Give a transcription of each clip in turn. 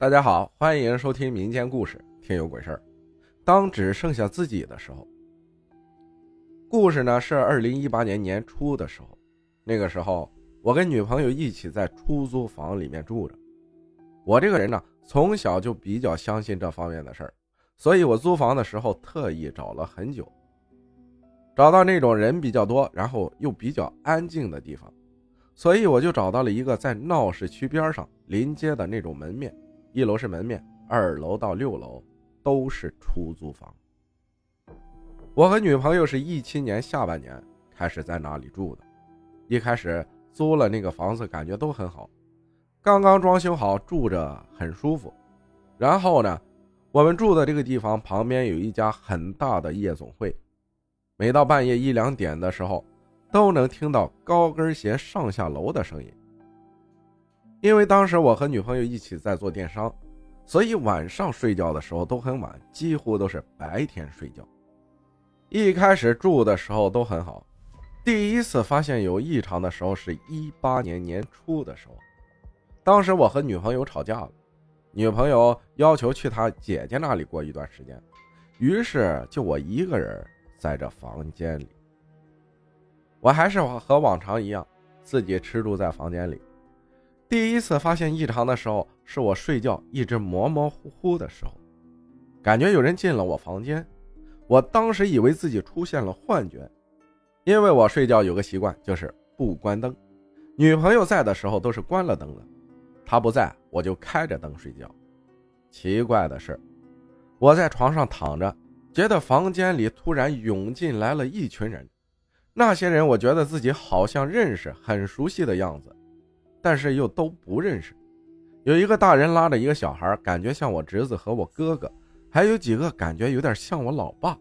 大家好，欢迎收听民间故事《听有鬼事儿》。当只剩下自己的时候，故事呢是二零一八年年初的时候，那个时候我跟女朋友一起在出租房里面住着。我这个人呢，从小就比较相信这方面的事儿，所以我租房的时候特意找了很久，找到那种人比较多，然后又比较安静的地方，所以我就找到了一个在闹市区边上临街的那种门面。一楼是门面，二楼到六楼都是出租房。我和女朋友是一七年下半年开始在那里住的，一开始租了那个房子，感觉都很好，刚刚装修好，住着很舒服。然后呢，我们住的这个地方旁边有一家很大的夜总会，每到半夜一两点的时候，都能听到高跟鞋上下楼的声音。因为当时我和女朋友一起在做电商，所以晚上睡觉的时候都很晚，几乎都是白天睡觉。一开始住的时候都很好，第一次发现有异常的时候是一八年年初的时候，当时我和女朋友吵架了，女朋友要求去她姐姐那里过一段时间，于是就我一个人在这房间里，我还是和往常一样，自己吃住在房间里。第一次发现异常的时候，是我睡觉一直模模糊糊的时候，感觉有人进了我房间。我当时以为自己出现了幻觉，因为我睡觉有个习惯，就是不关灯。女朋友在的时候都是关了灯的，她不在我就开着灯睡觉。奇怪的是，我在床上躺着，觉得房间里突然涌进来了一群人，那些人我觉得自己好像认识，很熟悉的样子。但是又都不认识，有一个大人拉着一个小孩，感觉像我侄子和我哥哥，还有几个感觉有点像我老爸，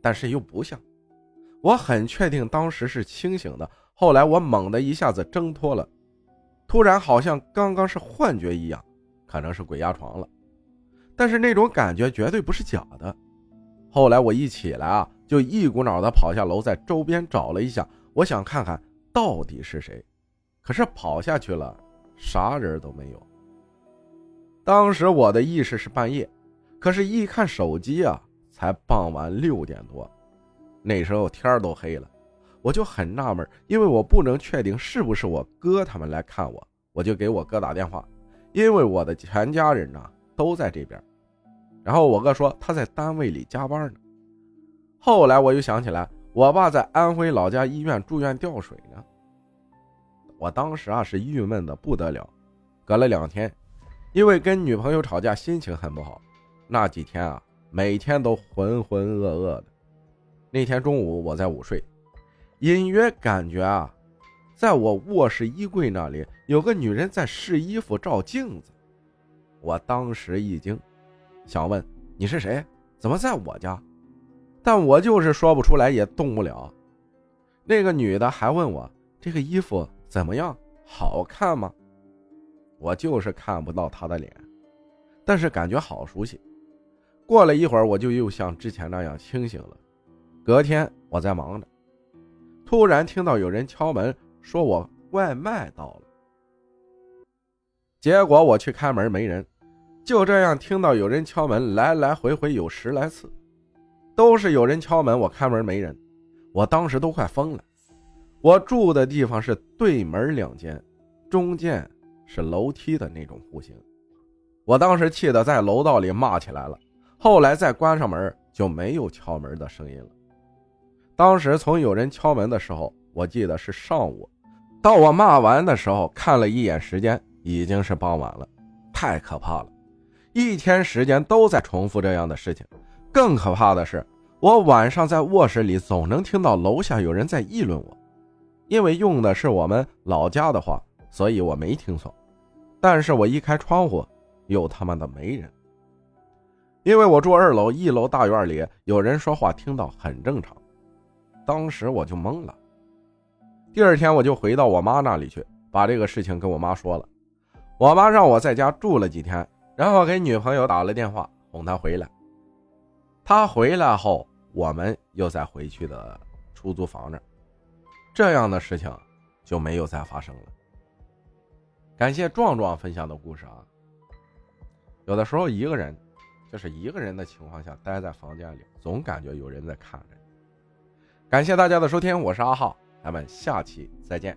但是又不像。我很确定当时是清醒的，后来我猛地一下子挣脱了，突然好像刚刚是幻觉一样，可能是鬼压床了，但是那种感觉绝对不是假的。后来我一起来啊，就一股脑的跑下楼，在周边找了一下，我想看看到底是谁。可是跑下去了，啥人都没有。当时我的意识是半夜，可是，一看手机啊，才傍晚六点多，那时候天都黑了，我就很纳闷，因为我不能确定是不是我哥他们来看我，我就给我哥打电话，因为我的全家人呢都在这边。然后我哥说他在单位里加班呢。后来我又想起来，我爸在安徽老家医院住院吊水呢。我当时啊是郁闷的不得了，隔了两天，因为跟女朋友吵架，心情很不好。那几天啊，每天都浑浑噩噩的。那天中午我在午睡，隐约感觉啊，在我卧室衣柜那里有个女人在试衣服照镜子。我当时一惊，想问你是谁？怎么在我家？但我就是说不出来，也动不了。那个女的还问我这个衣服。怎么样？好看吗？我就是看不到他的脸，但是感觉好熟悉。过了一会儿，我就又像之前那样清醒了。隔天我在忙着，突然听到有人敲门，说我外卖到了。结果我去开门，没人。就这样听到有人敲门，来来回回有十来次，都是有人敲门，我开门没人，我当时都快疯了。我住的地方是对门两间，中间是楼梯的那种户型。我当时气得在楼道里骂起来了。后来再关上门，就没有敲门的声音了。当时从有人敲门的时候，我记得是上午，到我骂完的时候，看了一眼时间，已经是傍晚了，太可怕了。一天时间都在重复这样的事情。更可怕的是，我晚上在卧室里总能听到楼下有人在议论我。因为用的是我们老家的话，所以我没听错。但是我一开窗户，又他妈的没人。因为我住二楼，一楼大院里有人说话，听到很正常。当时我就懵了。第二天我就回到我妈那里去，把这个事情跟我妈说了。我妈让我在家住了几天，然后给女朋友打了电话，哄她回来。她回来后，我们又再回去的出租房那儿。这样的事情就没有再发生了。感谢壮壮分享的故事啊，有的时候一个人，就是一个人的情况下，待在房间里，总感觉有人在看着。感谢大家的收听，我是阿浩，咱们下期再见。